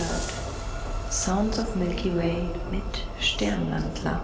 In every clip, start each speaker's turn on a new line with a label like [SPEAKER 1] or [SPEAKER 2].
[SPEAKER 1] Ihr hört Sounds of Milky Way mit Sternwandler.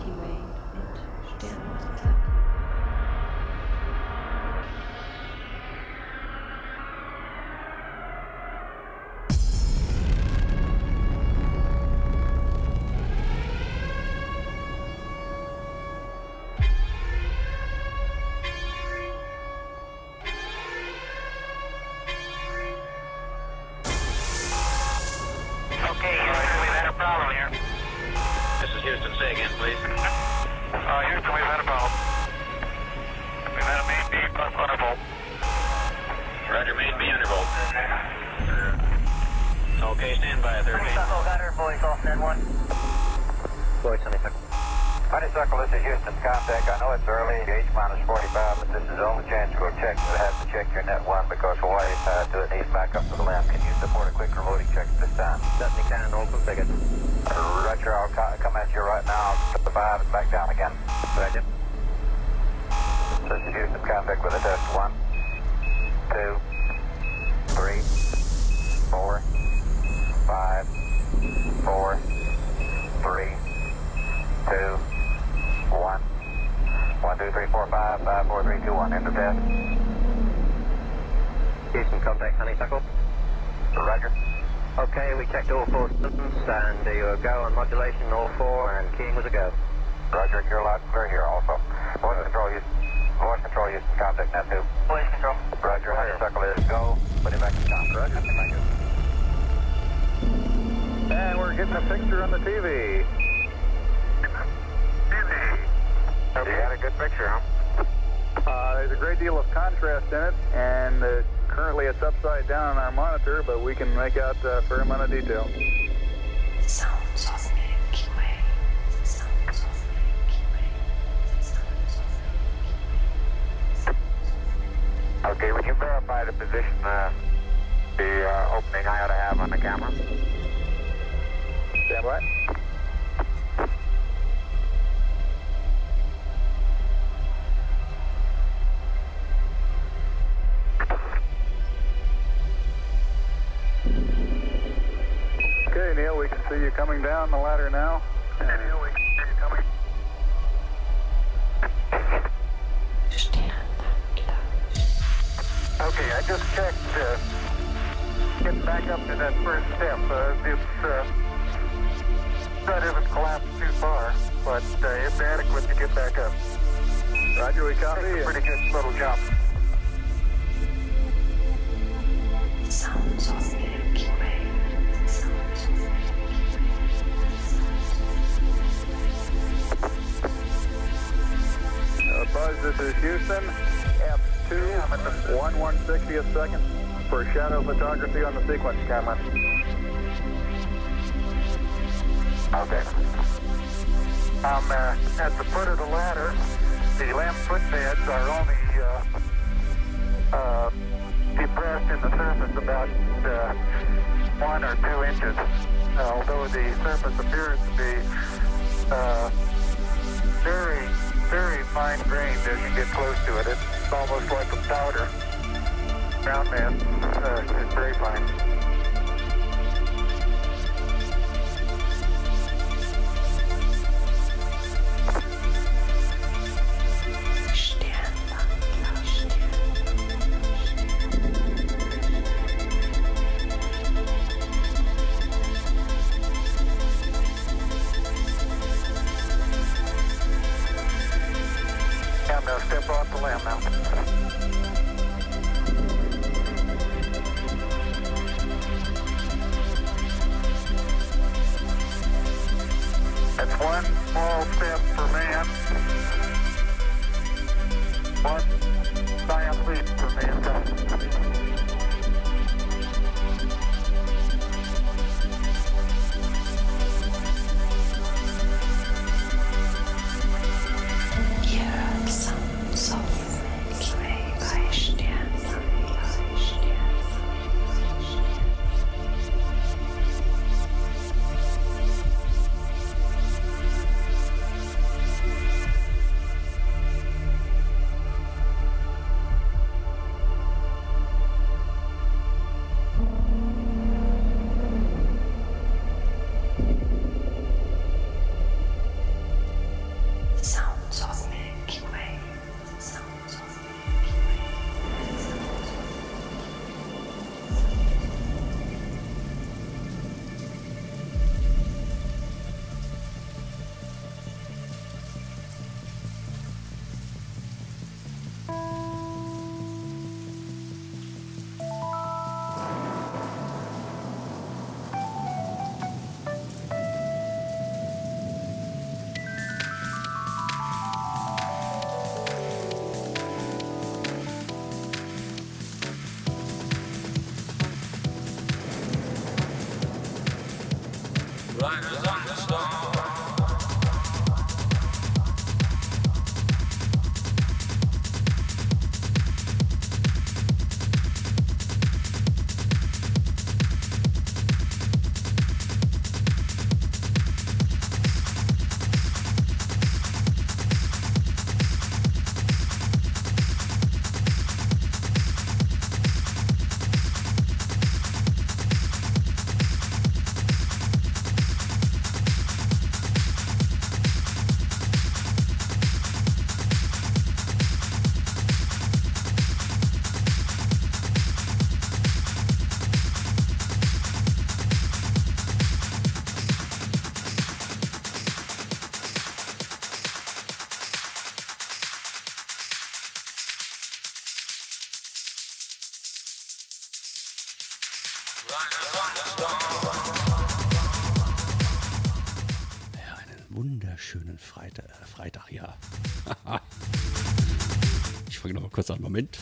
[SPEAKER 2] Moment.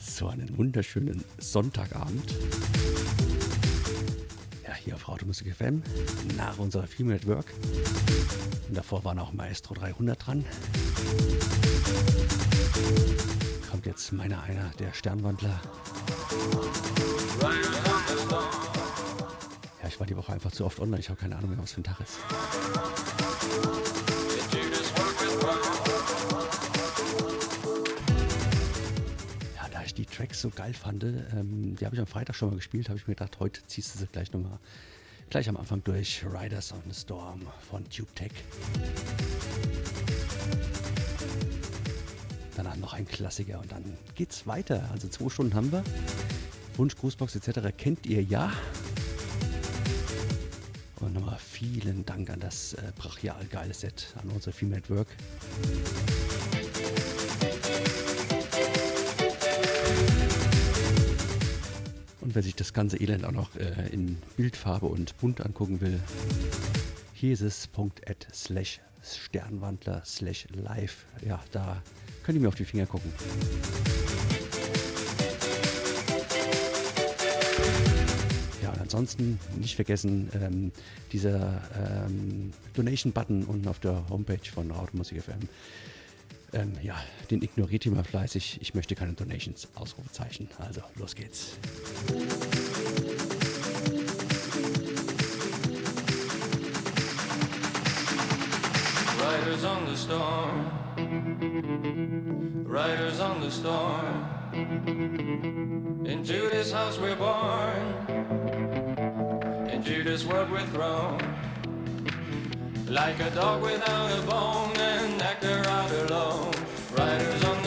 [SPEAKER 2] So einen wunderschönen Sonntagabend. Ja, hier auf Automusik FM, nach unserer Female at Work. Und davor war noch Maestro 300 dran. Kommt jetzt meiner einer, der Sternwandler. Ja, ich war die Woche einfach zu oft online. Ich habe keine Ahnung mehr, was für ein Tag ist. Tracks so geil fand, ähm, die habe ich am Freitag schon mal gespielt, habe ich mir gedacht, heute ziehst du sie gleich nochmal gleich am Anfang durch. Riders on the Storm von Tube Tech. Danach noch ein Klassiker und dann geht's weiter. Also zwei Stunden haben wir. Wunsch, Grußbox etc. kennt ihr ja. Und nochmal vielen Dank an das äh, brachial geile Set, an unsere Female at Und wer sich das ganze Elend auch noch äh, in Bildfarbe und bunt angucken will, hier ist slash Sternwandler slash live. Ja, da könnt ihr mir auf die Finger gucken. Ja, ansonsten nicht vergessen, ähm, dieser ähm, Donation-Button unten auf der Homepage von Automusik FM. Ähm, ja, den ignoriert ihr mal fleißig. Ich möchte keine Donations. Ausrufezeichen. Also, los geht's.
[SPEAKER 3] Riders on the storm. Riders on the storm. Into this house we're born. Into this world we're thrown. Like a dog without a bone, an actor out alone. Riders on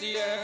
[SPEAKER 3] This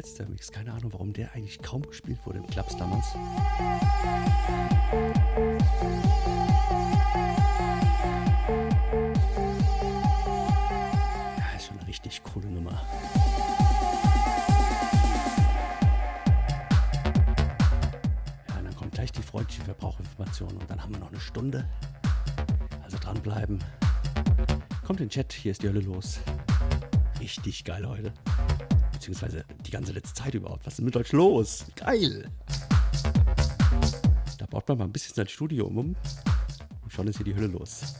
[SPEAKER 2] unterschätzter Mix. Keine Ahnung, warum der eigentlich kaum gespielt wurde im Clubs damals. Ja, ist schon eine richtig coole Nummer. Ja, und dann kommt gleich die freundliche Verbraucherinformation und dann haben wir noch eine Stunde. Also dranbleiben. Kommt in den Chat, hier ist die Hölle los. Richtig geil heute. Beziehungsweise die ganze letzte Zeit überhaupt. Was ist mit euch los? Geil! Da baut man mal ein bisschen sein Studio um. Und schon ist hier die Hölle los.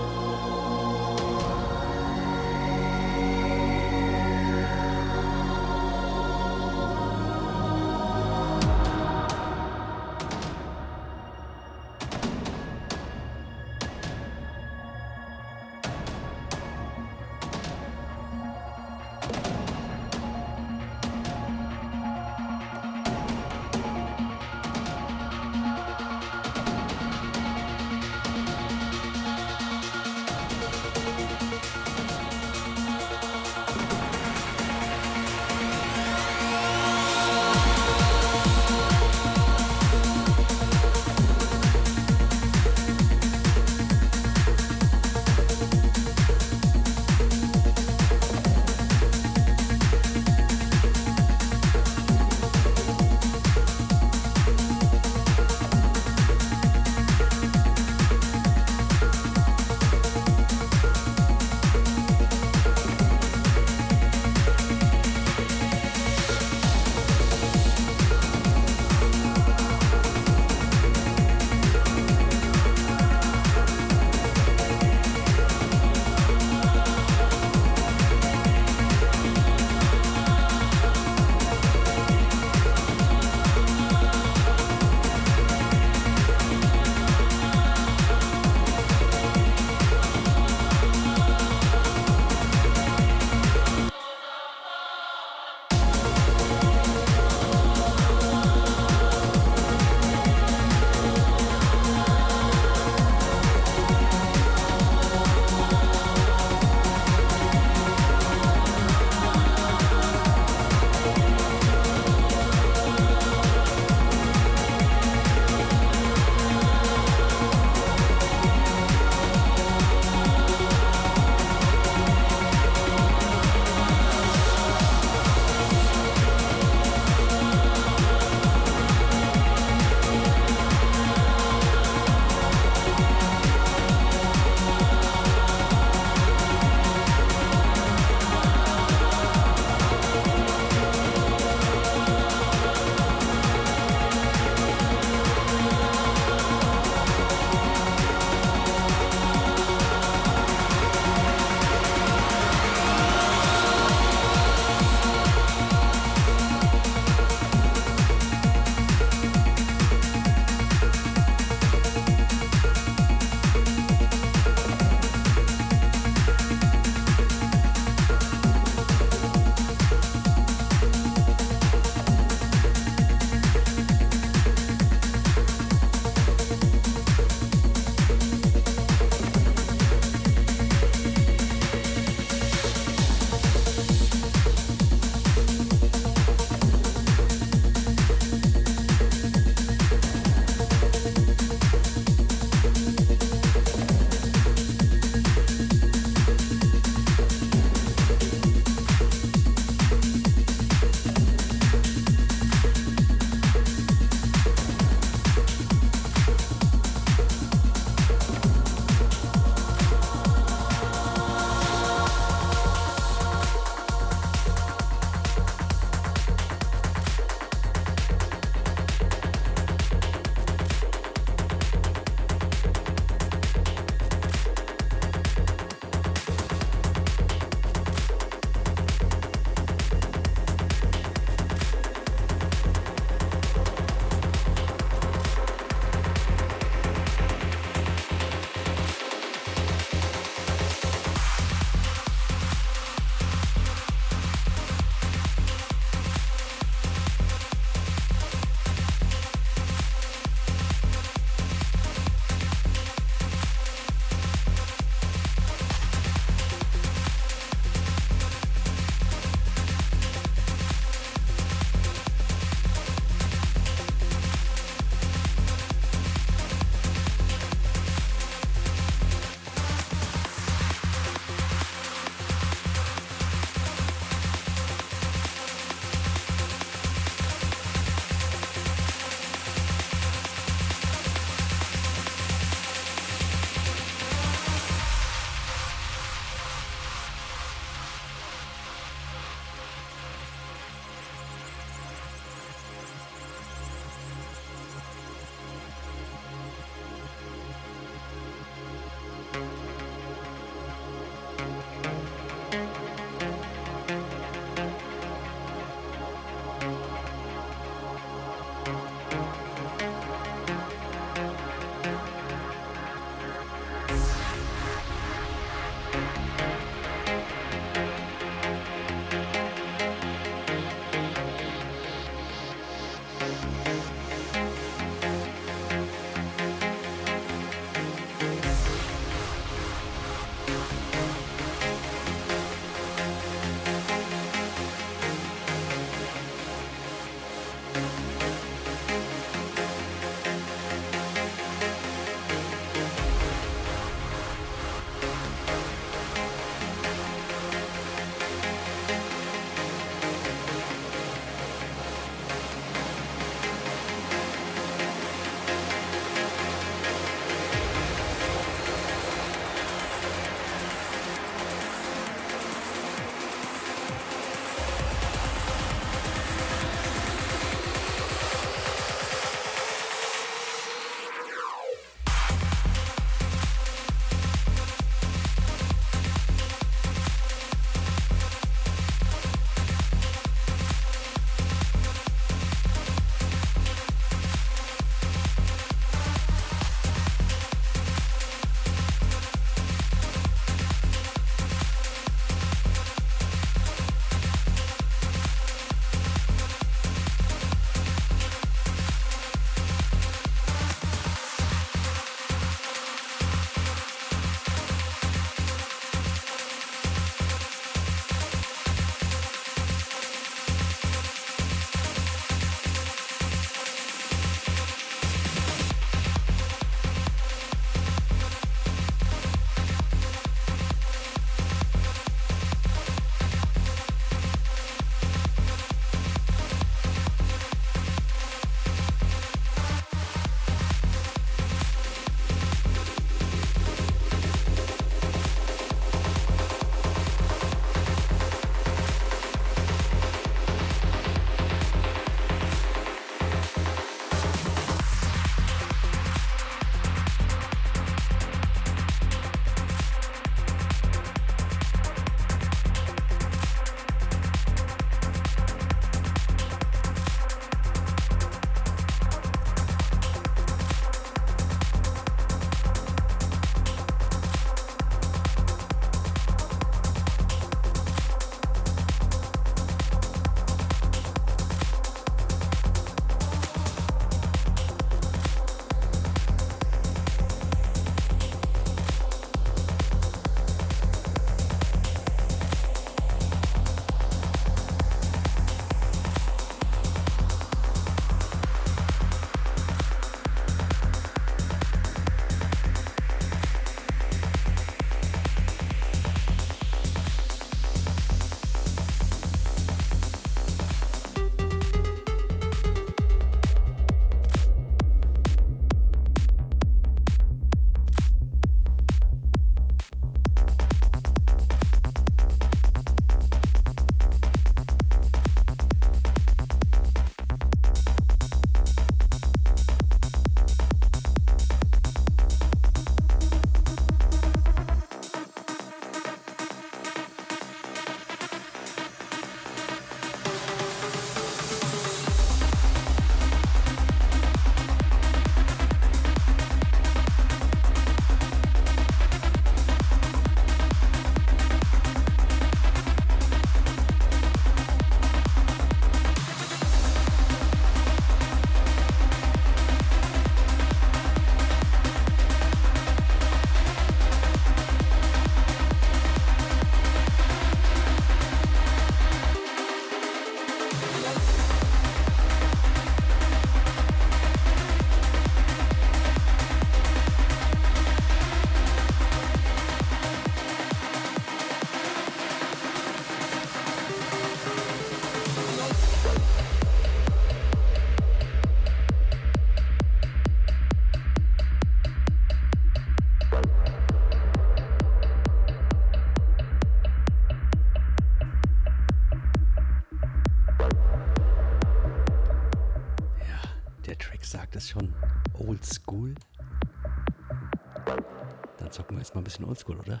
[SPEAKER 2] Bisschen Oldschool, oder?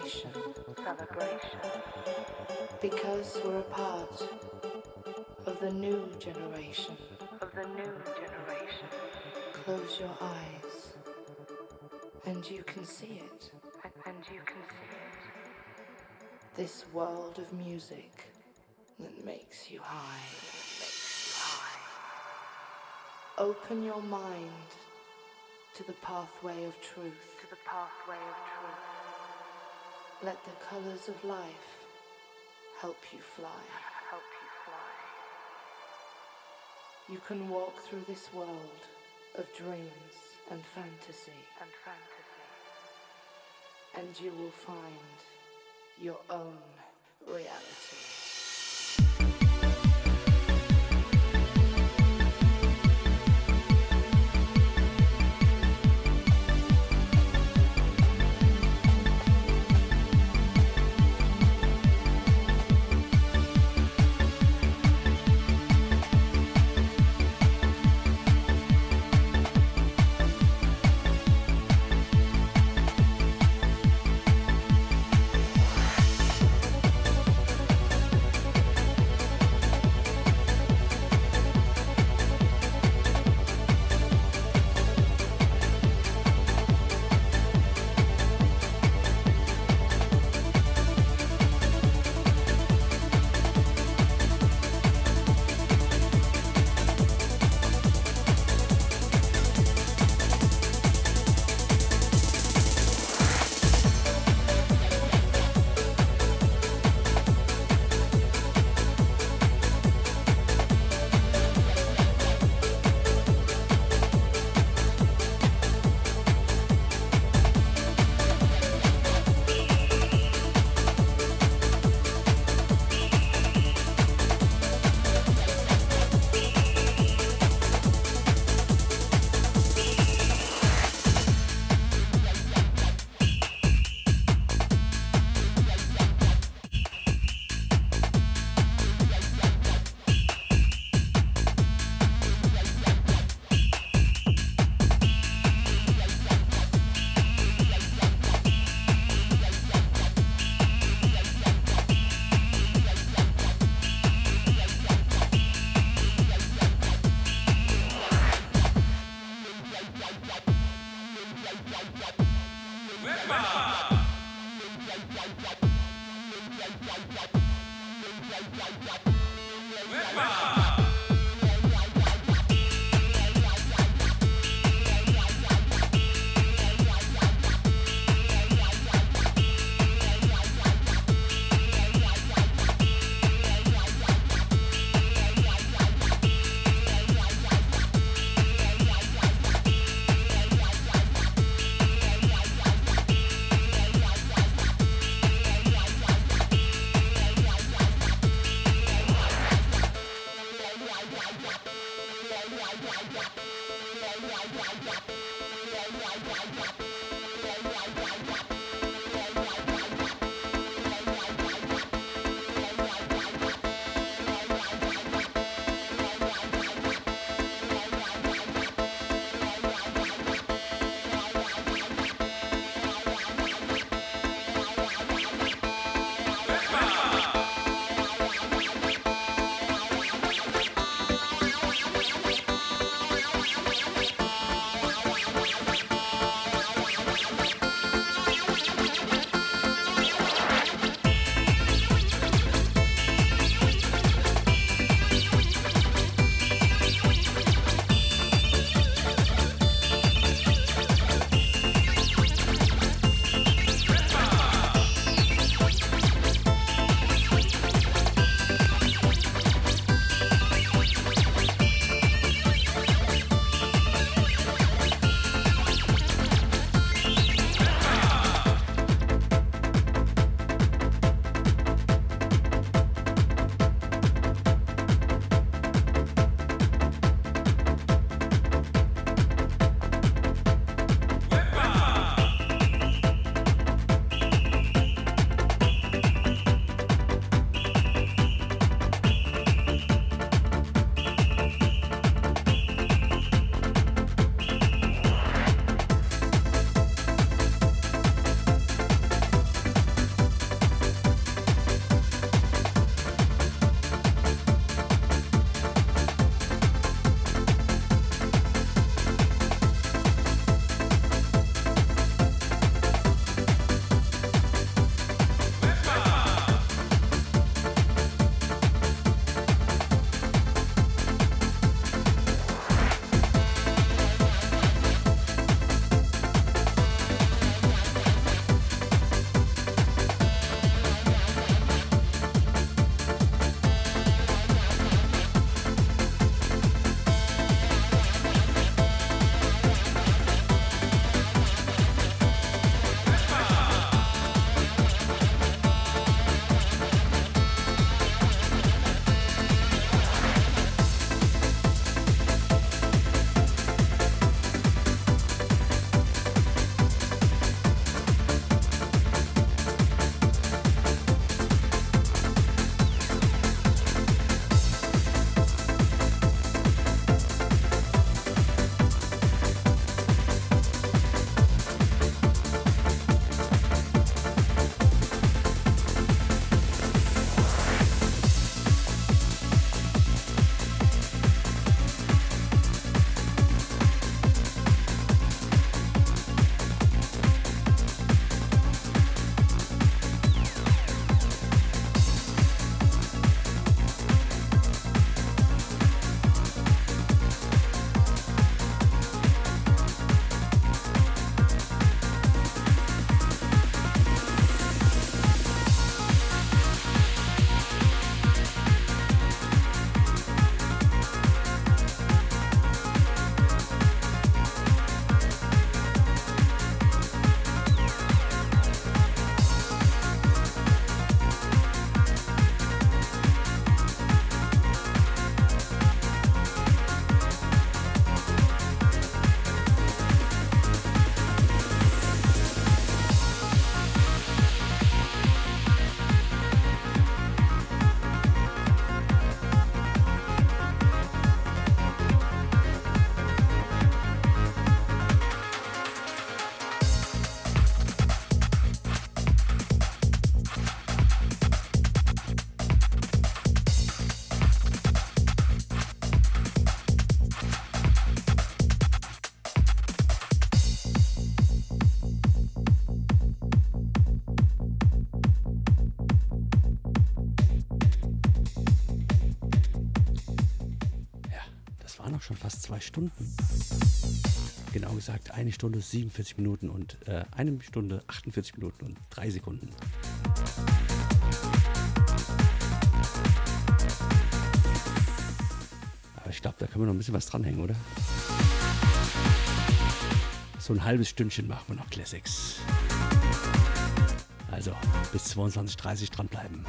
[SPEAKER 4] Celebration. Celebration. Because we're a part of the new generation. Of the new generation. Close your eyes and you can see it. And you can see it. This world of music that makes you high. Makes you high. Open your mind to the pathway of truth. To the pathway of truth. Let the colors of life help you fly. Help you fly. You can walk through this world of dreams and fantasy. And fantasy. And you will find your own reality.
[SPEAKER 2] Eine Stunde 47 Minuten und äh, eine Stunde 48 Minuten und drei Sekunden. Aber ich glaube, da können wir noch ein bisschen was dranhängen, oder? So ein halbes Stündchen machen wir noch Classics. Also bis 22.30 Uhr dranbleiben.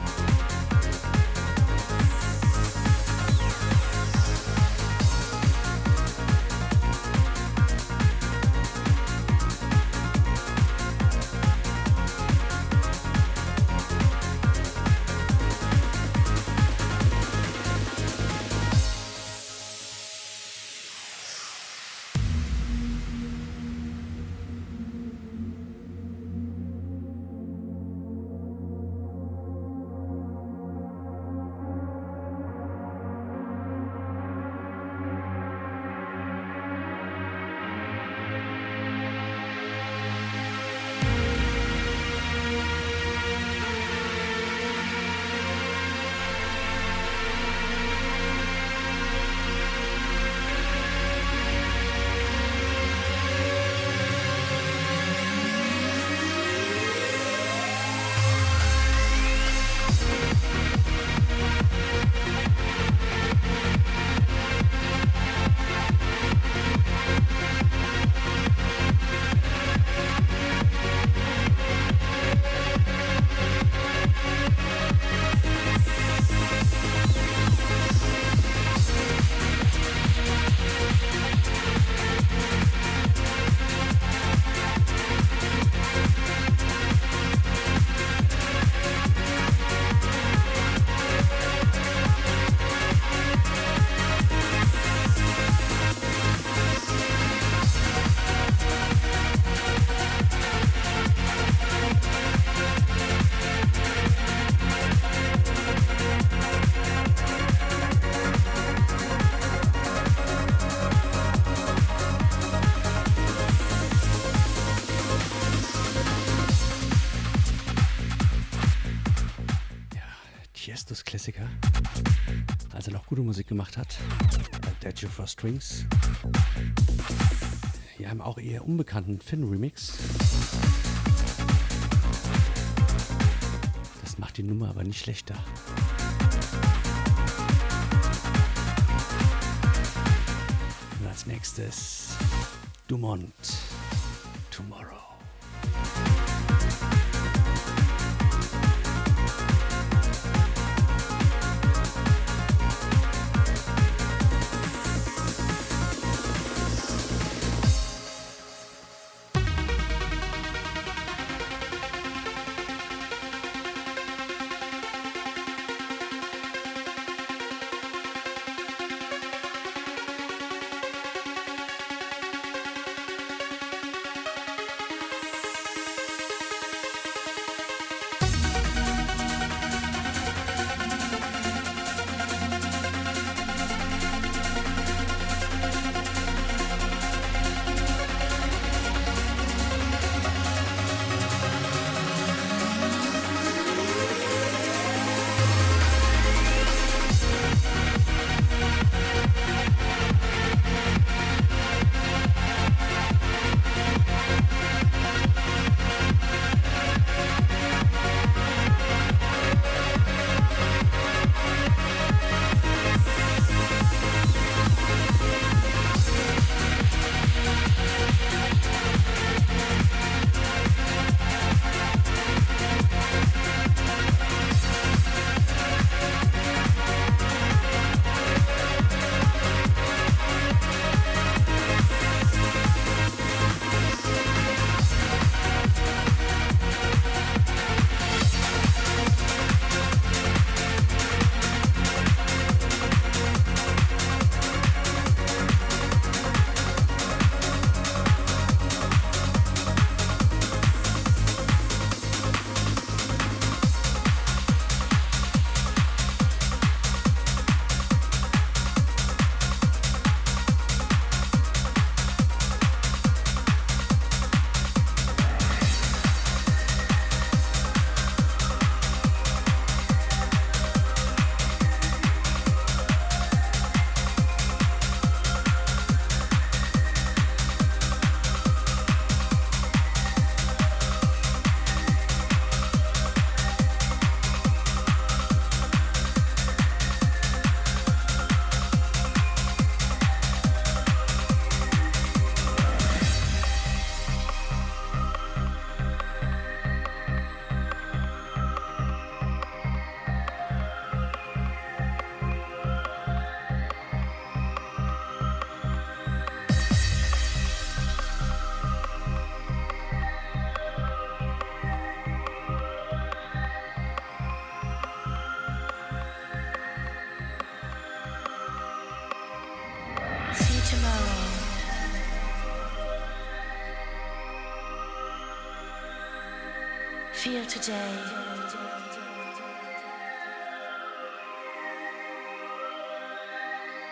[SPEAKER 2] You for Strings. Hier haben auch eher unbekannten Finn-Remix. Das macht die Nummer aber nicht schlechter. Und als nächstes Dumont
[SPEAKER 5] feel today?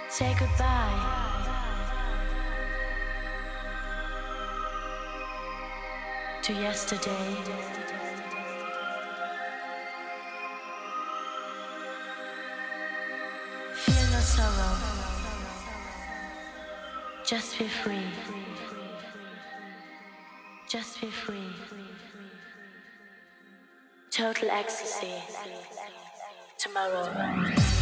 [SPEAKER 5] Say goodbye. To yesterday. Feel no sorrow. Just be free. Total ecstasy. Tomorrow.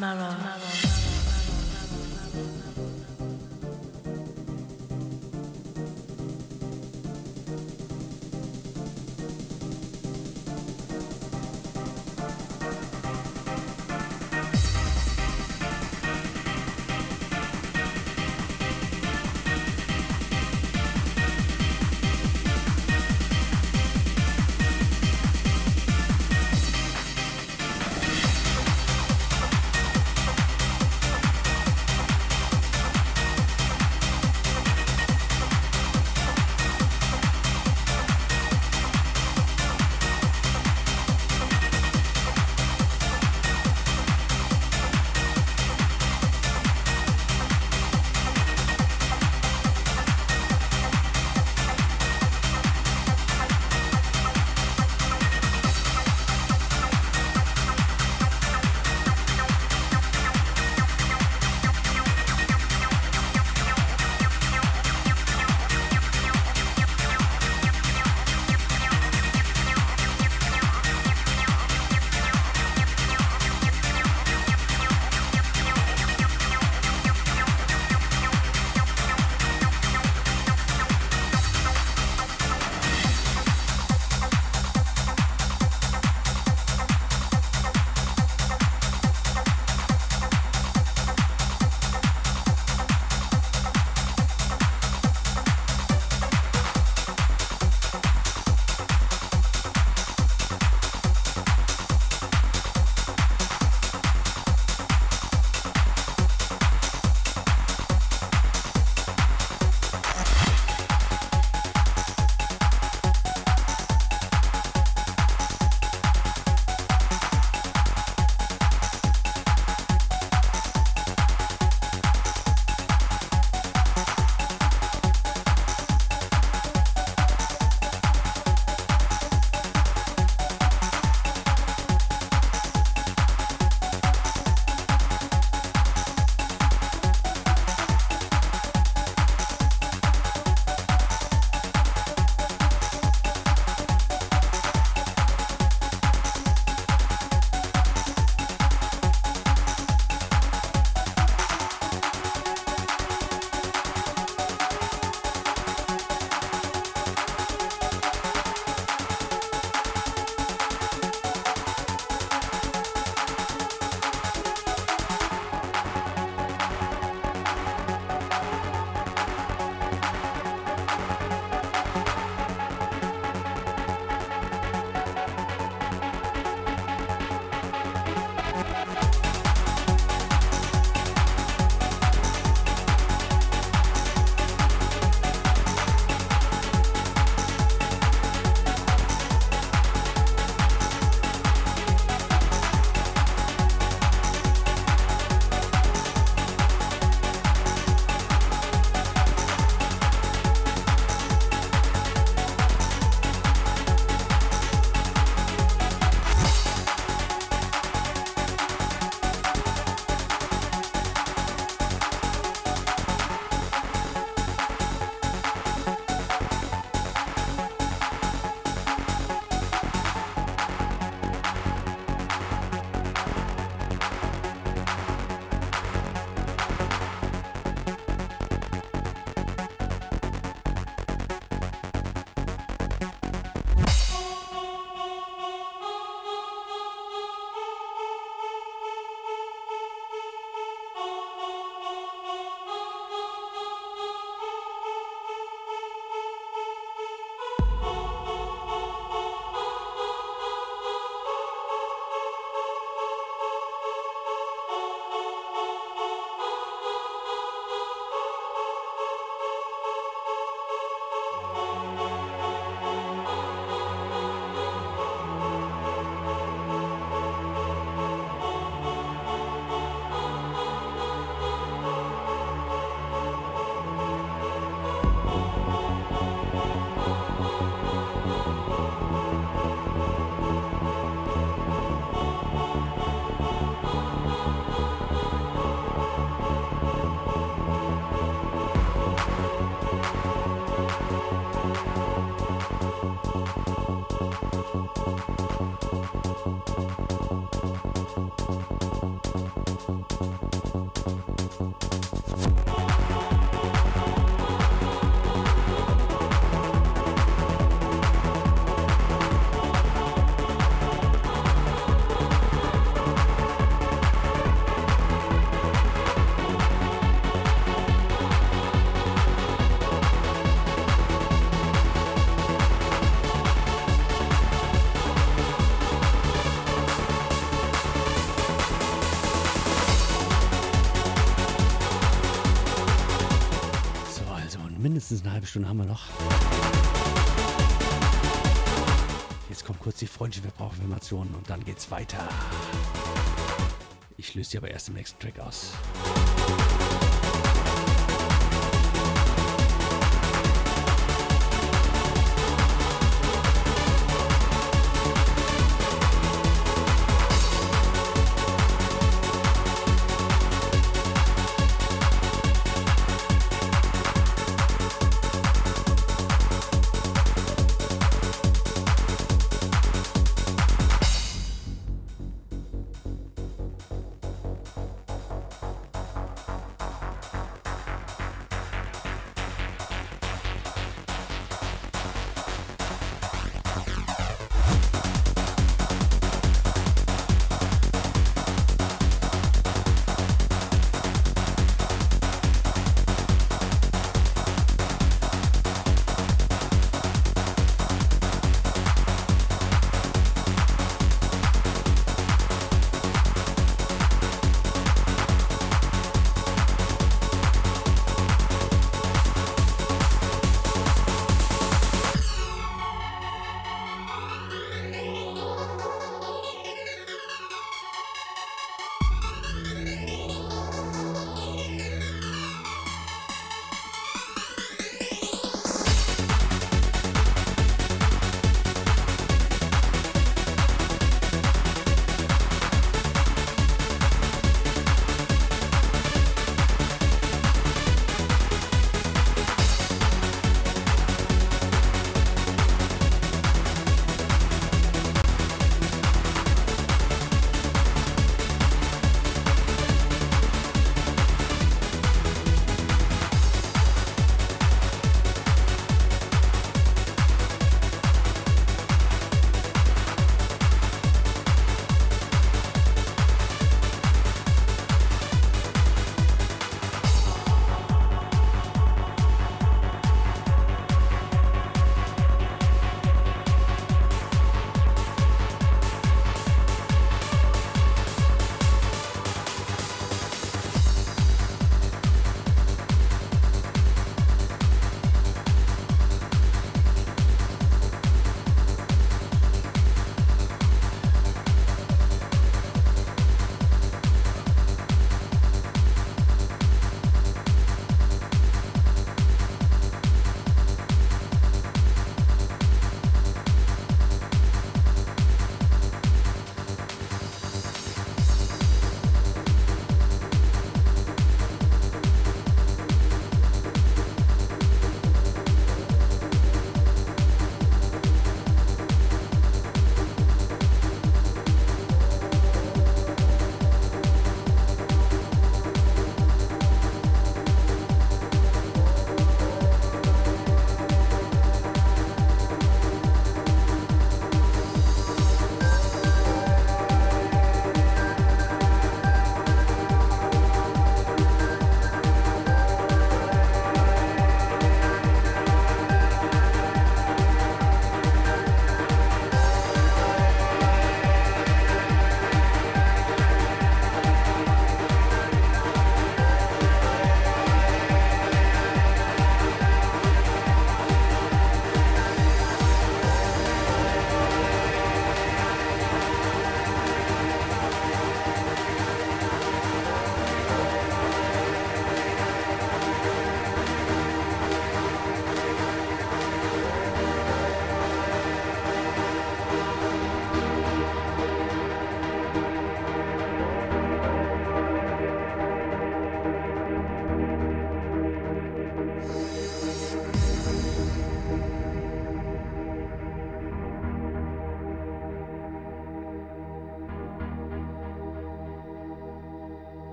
[SPEAKER 5] tomorrow. tomorrow.
[SPEAKER 2] Mindestens eine halbe Stunde haben wir noch. Jetzt kommt kurz die freundliche Verbraucherformation und dann geht's weiter. Ich löse die aber erst im nächsten Track aus.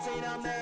[SPEAKER 6] meditate
[SPEAKER 7] on that.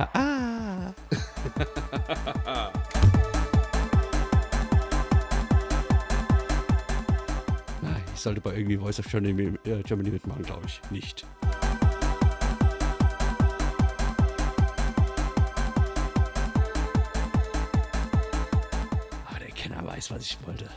[SPEAKER 7] Ah, ah. Nein, ich sollte bei irgendwie Voice of Germany, äh, Germany mitmachen, glaube ich. Nicht. Aber der Kenner weiß, was ich wollte.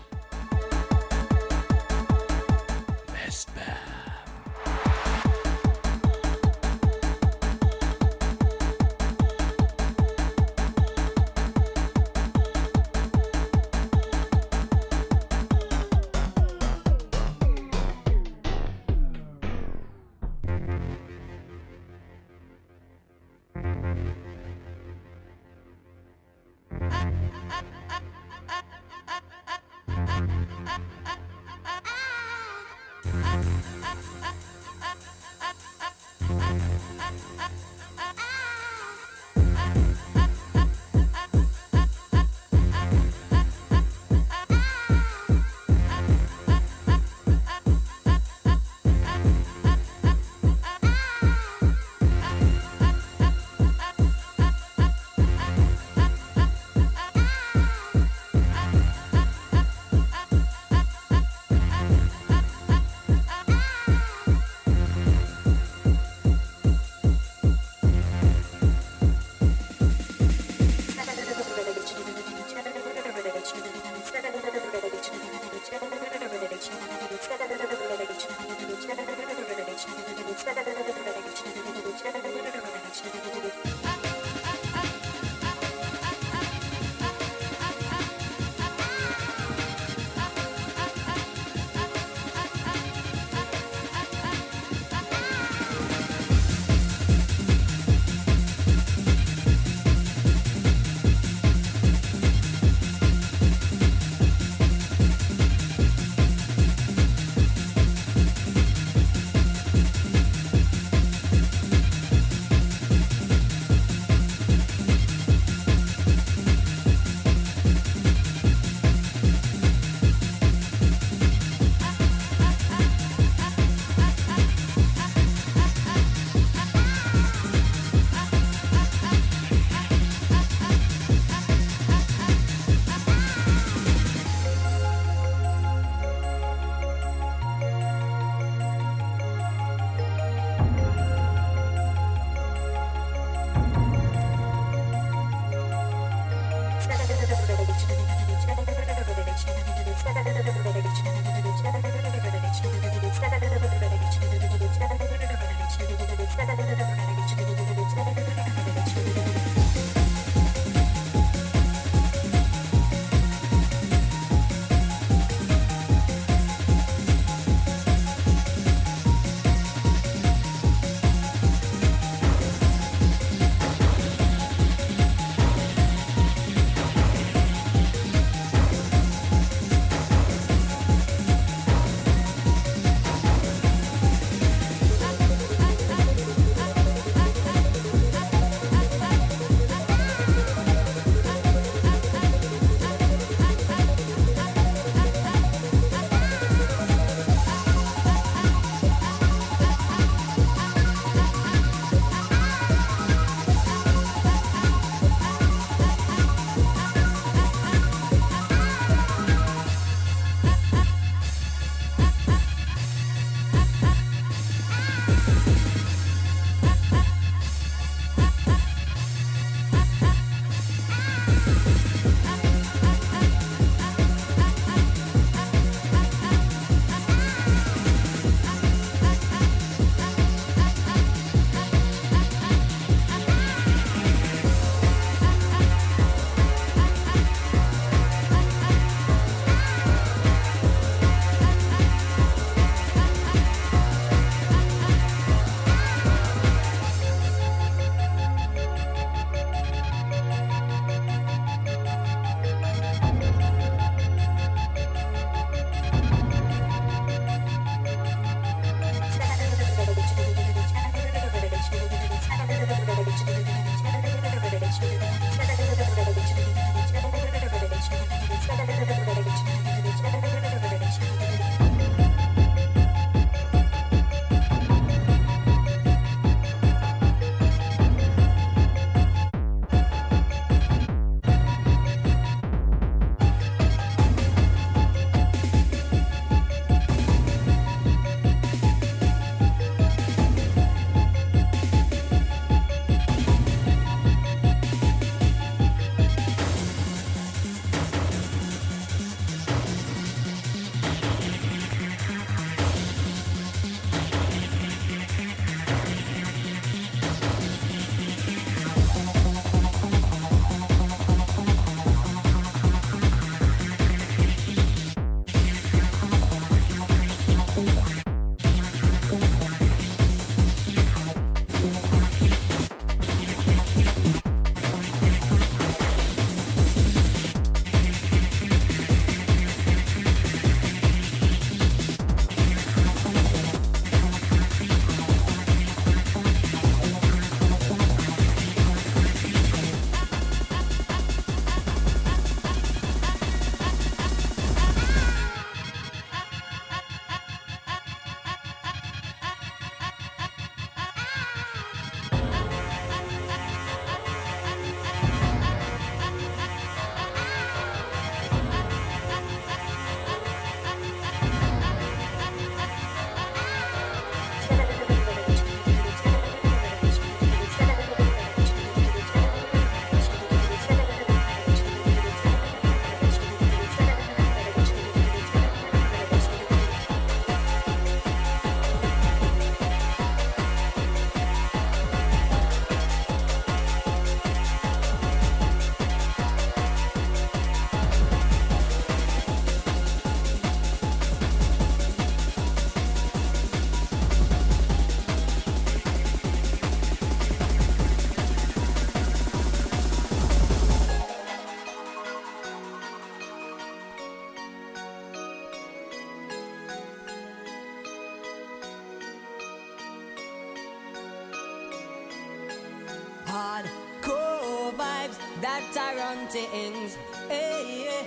[SPEAKER 8] Hey, yeah. Eh.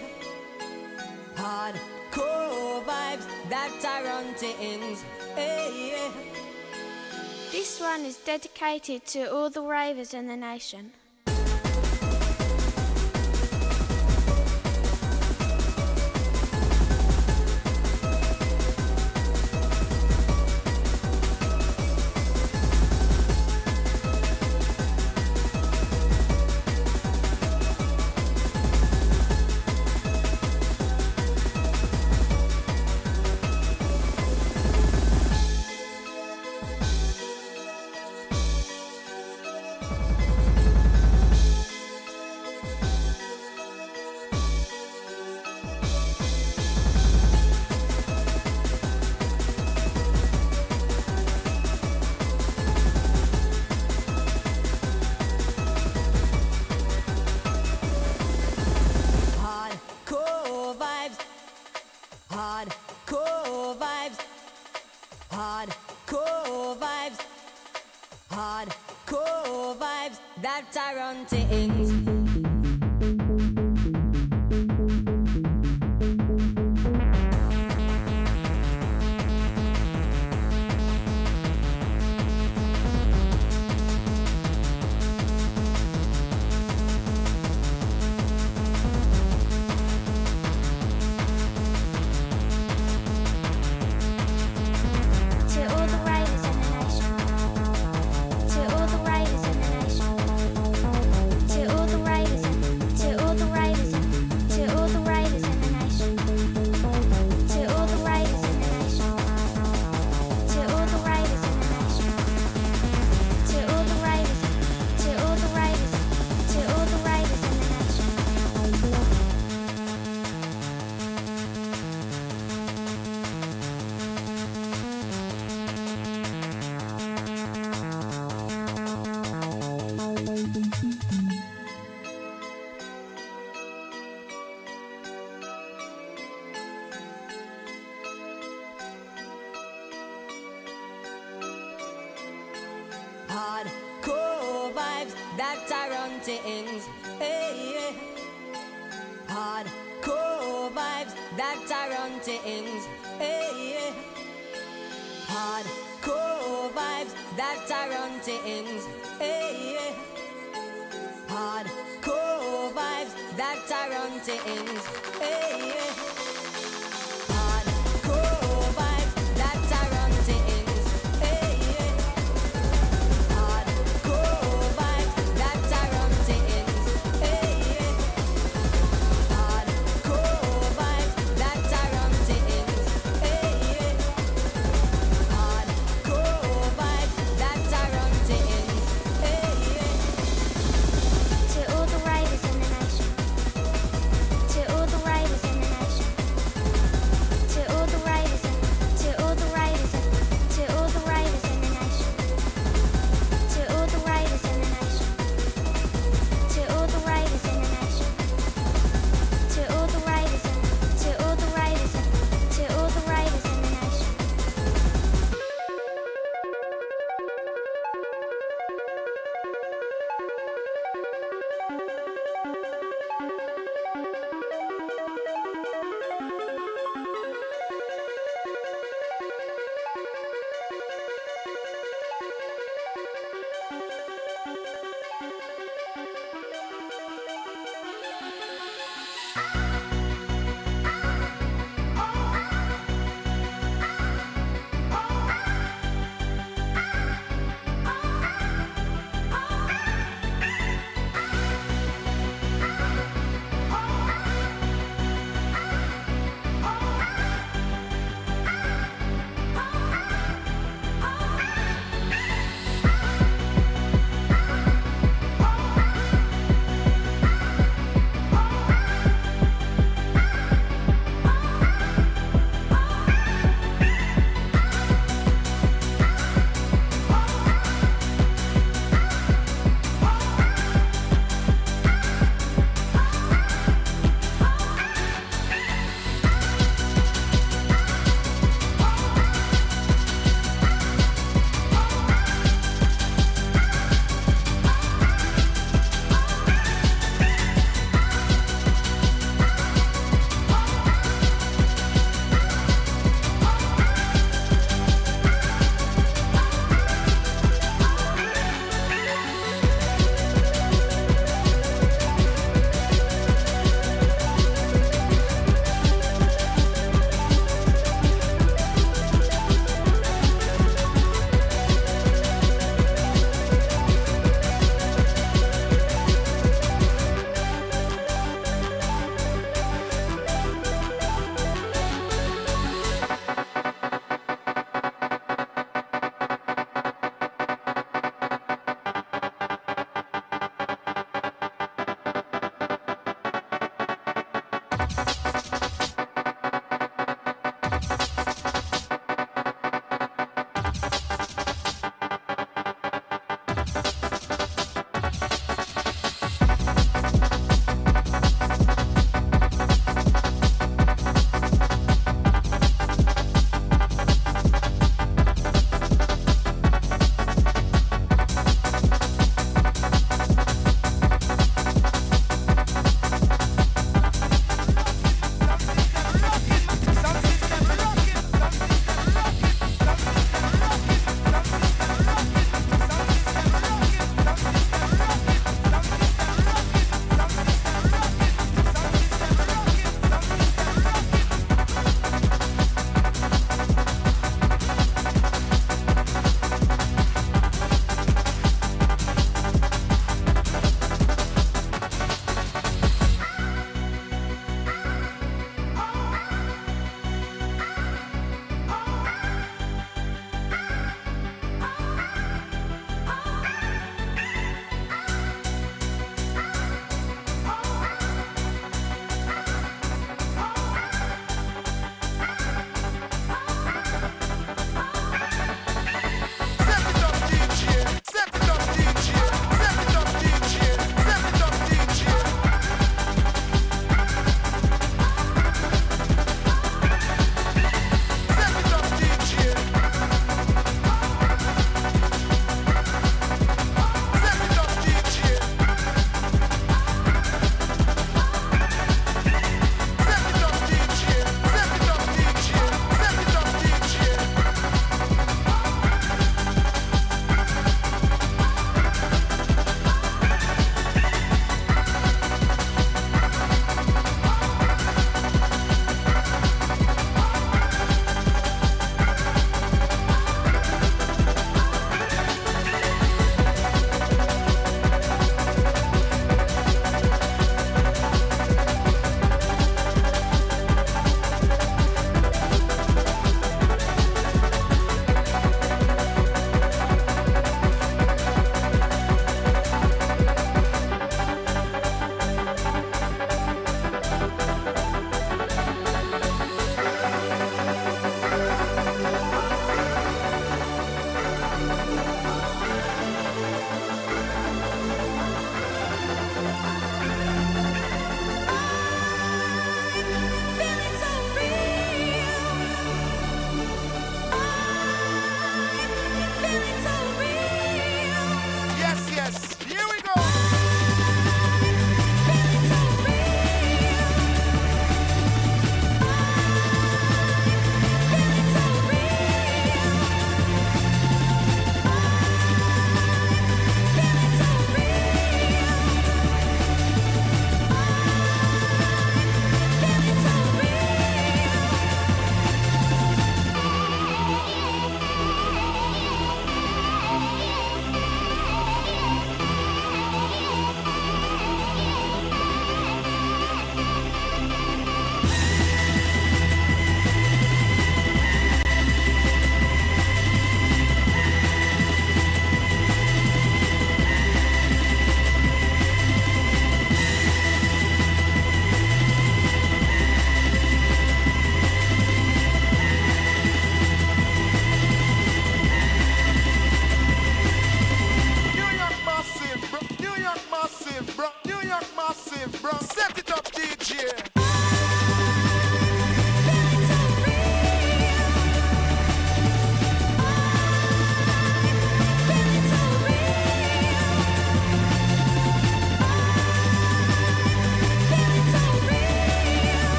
[SPEAKER 8] Hardcore vibes that. Hey, yeah. Eh.
[SPEAKER 9] This one is dedicated to all the ravers in the nation.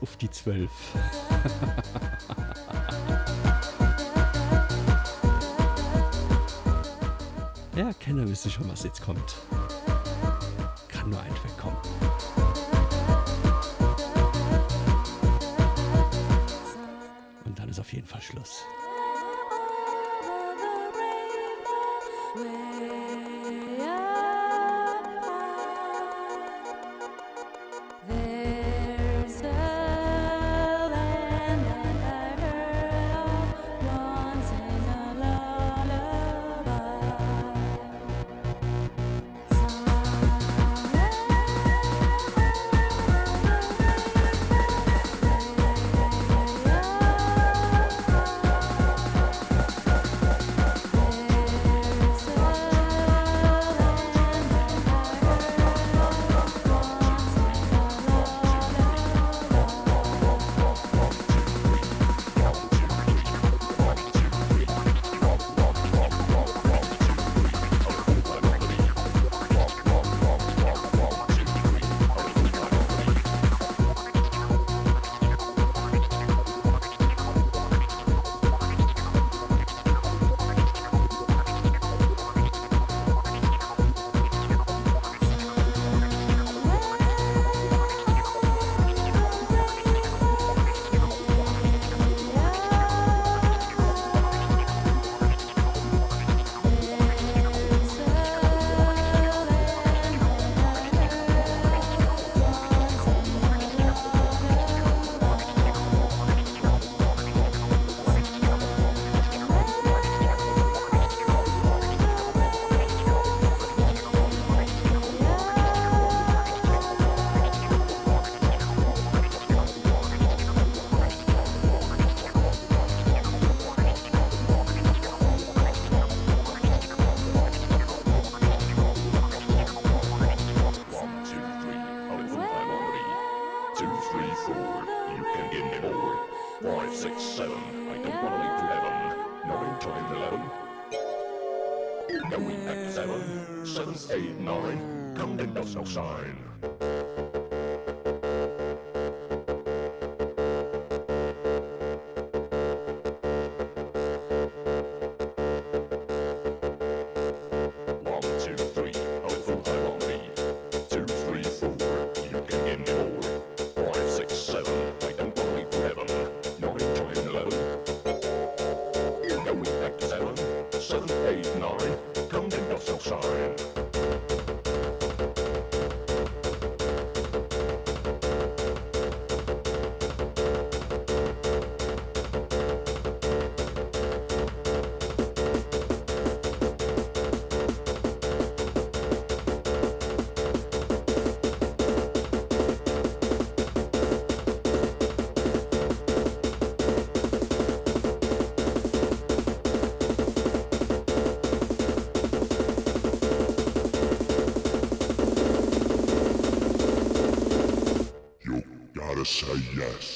[SPEAKER 5] auf die 12. ja, Kenner wüsste schon, was jetzt kommt.
[SPEAKER 10] say yes.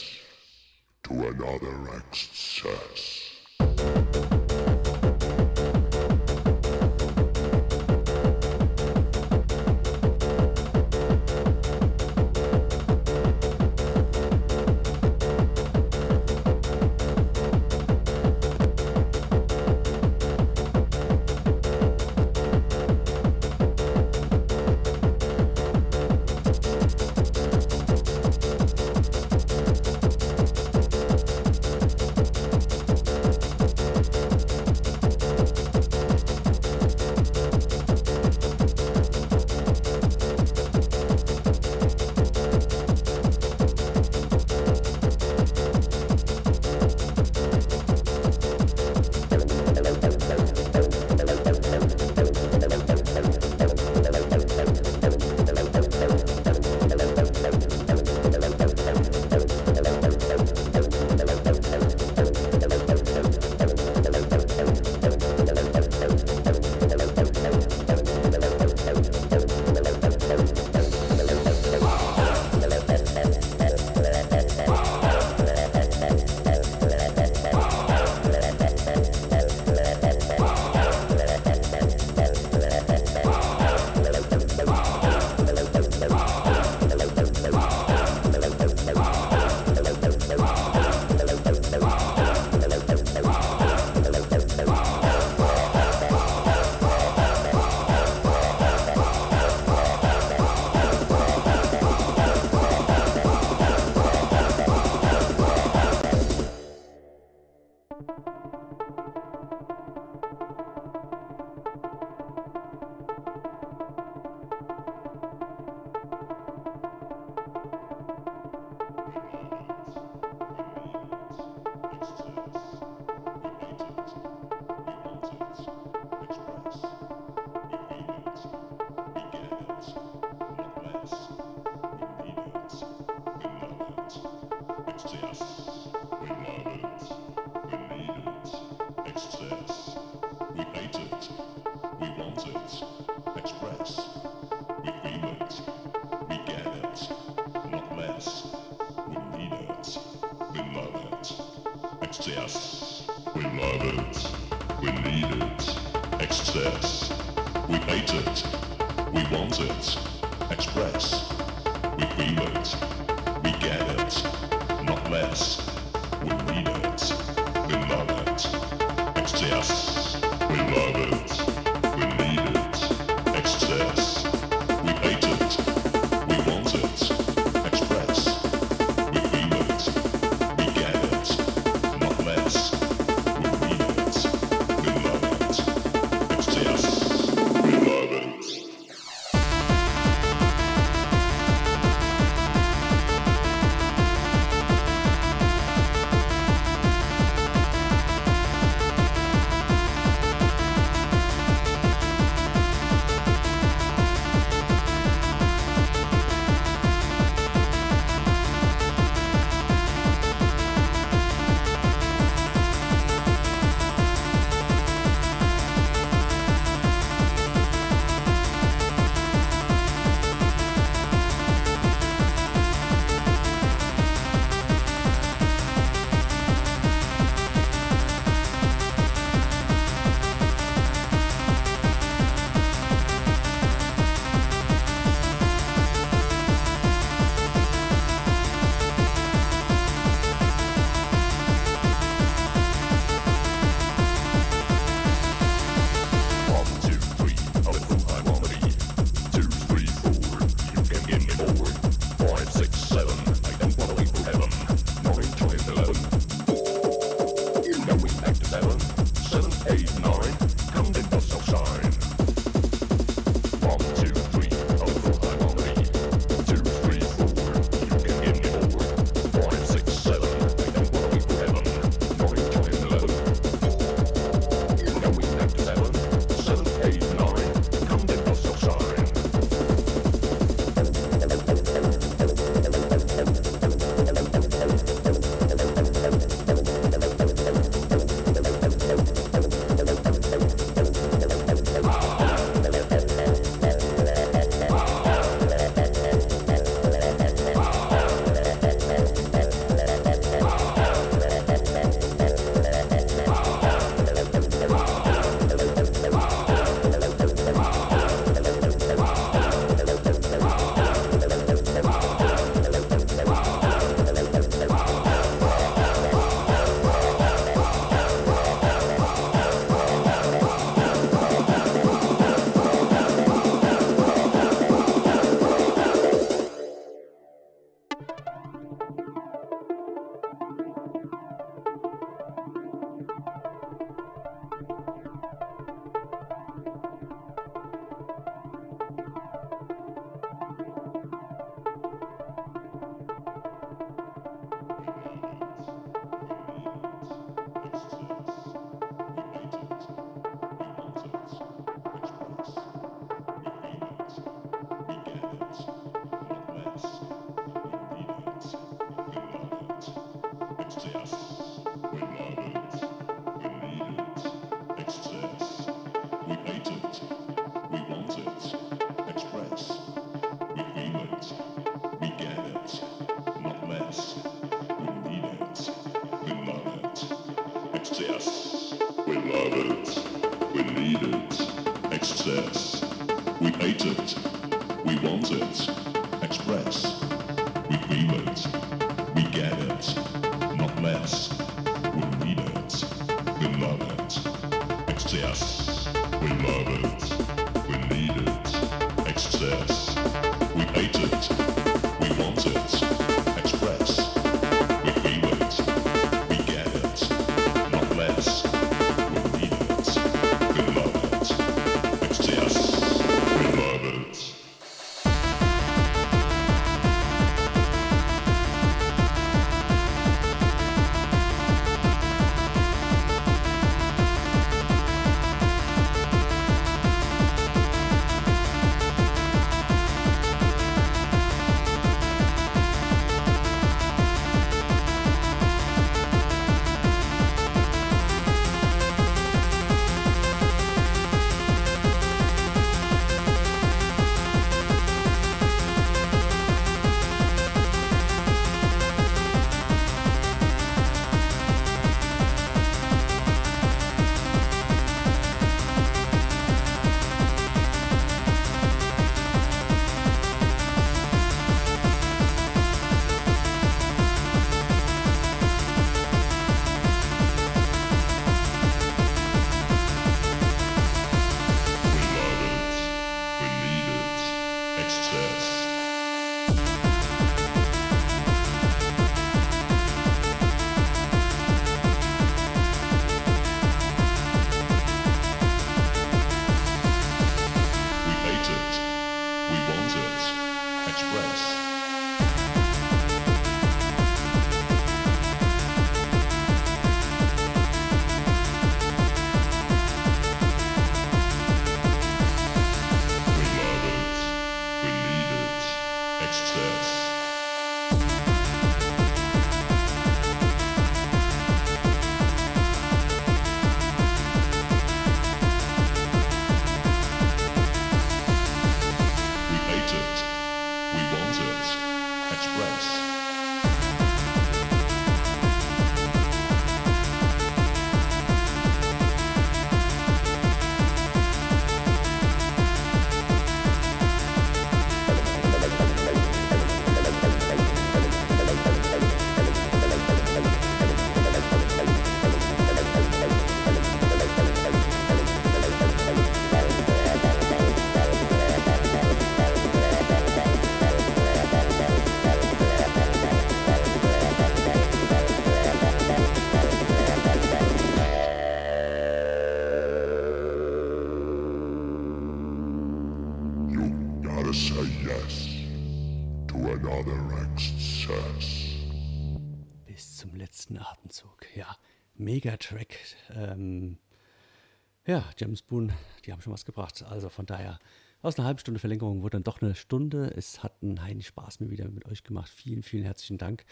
[SPEAKER 2] Ja, James Boone, die haben schon was gebracht. Also von daher, aus einer halben Stunde Verlängerung wurde dann doch eine Stunde. Es hat einen heiden Spaß mir wieder mit euch gemacht. Vielen, vielen herzlichen Dank.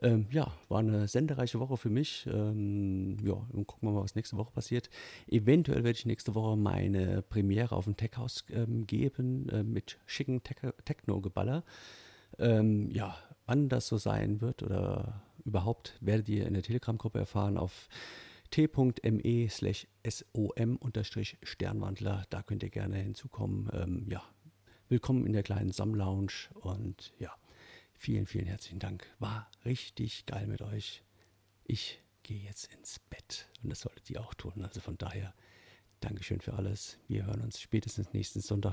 [SPEAKER 2] Ähm, ja, war eine sendereiche Woche für mich. Ähm, ja, und gucken wir mal, was nächste Woche passiert. Eventuell werde ich nächste Woche meine Premiere auf dem Tech House ähm, geben äh, mit schicken Tech- Techno-Geballer. Ähm, ja, wann das so sein wird oder überhaupt, werdet ihr in der Telegram-Gruppe erfahren auf t.me slash som unterstrich Sternwandler. Da könnt ihr gerne hinzukommen. Ähm, ja, willkommen in der kleinen Sam-Lounge und ja, vielen, vielen herzlichen Dank. War richtig geil mit euch. Ich gehe jetzt ins Bett und das solltet ihr auch tun. Also von daher, Dankeschön für alles. Wir hören uns spätestens nächsten Sonntag